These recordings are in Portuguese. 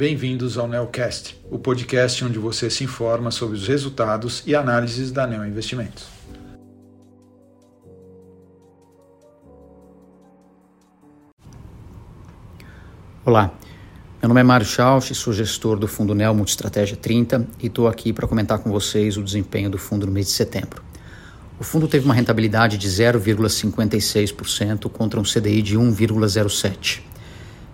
bem-vindos ao Neocast, o podcast onde você se informa sobre os resultados e análises da Neo Investimentos. Olá, meu nome é Mário Schausch, sou gestor do Fundo Neo Multistratégia 30 e estou aqui para comentar com vocês o desempenho do fundo no mês de setembro. O fundo teve uma rentabilidade de 0,56% contra um CDI de 1,07%.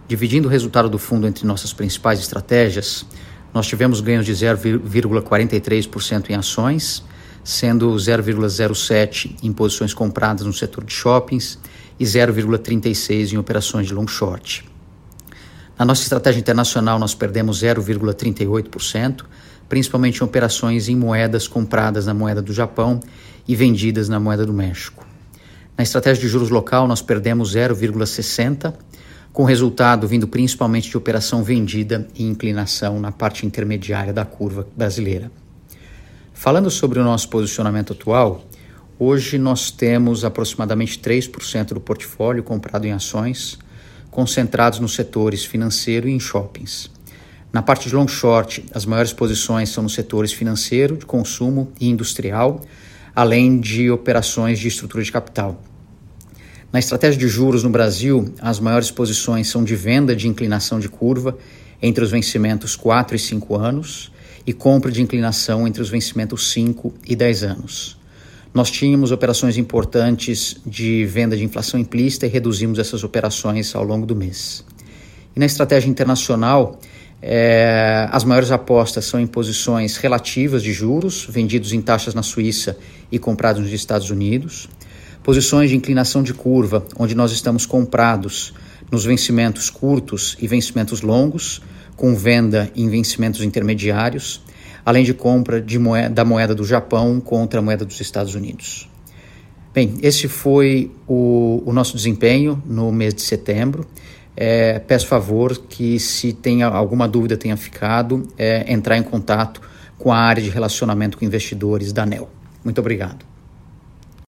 Dividindo o resultado do fundo entre nossas principais estratégias, nós tivemos ganhos de 0,43% em ações, sendo 0,07% em posições compradas no setor de shoppings e 0,36% em operações de long short. Na nossa estratégia internacional, nós perdemos 0,38%, principalmente em operações em moedas compradas na moeda do Japão e vendidas na moeda do México. Na estratégia de juros local, nós perdemos 0,60%, com resultado vindo principalmente de operação vendida e inclinação na parte intermediária da curva brasileira. Falando sobre o nosso posicionamento atual, hoje nós temos aproximadamente 3% do portfólio comprado em ações, concentrados nos setores financeiro e em shoppings. Na parte de long short, as maiores posições são nos setores financeiro, de consumo e industrial, além de operações de estrutura de capital. Na estratégia de juros no Brasil, as maiores posições são de venda de inclinação de curva entre os vencimentos 4 e 5 anos e compra de inclinação entre os vencimentos 5 e 10 anos. Nós tínhamos operações importantes de venda de inflação implícita e reduzimos essas operações ao longo do mês. E na estratégia internacional, é, as maiores apostas são em posições relativas de juros, vendidos em taxas na Suíça e comprados nos Estados Unidos posições de inclinação de curva, onde nós estamos comprados nos vencimentos curtos e vencimentos longos, com venda em vencimentos intermediários, além de compra de moeda, da moeda do Japão contra a moeda dos Estados Unidos. Bem, esse foi o, o nosso desempenho no mês de setembro. É, peço favor que, se tem alguma dúvida tenha ficado, é, entrar em contato com a área de relacionamento com investidores da ANEL. Muito obrigado.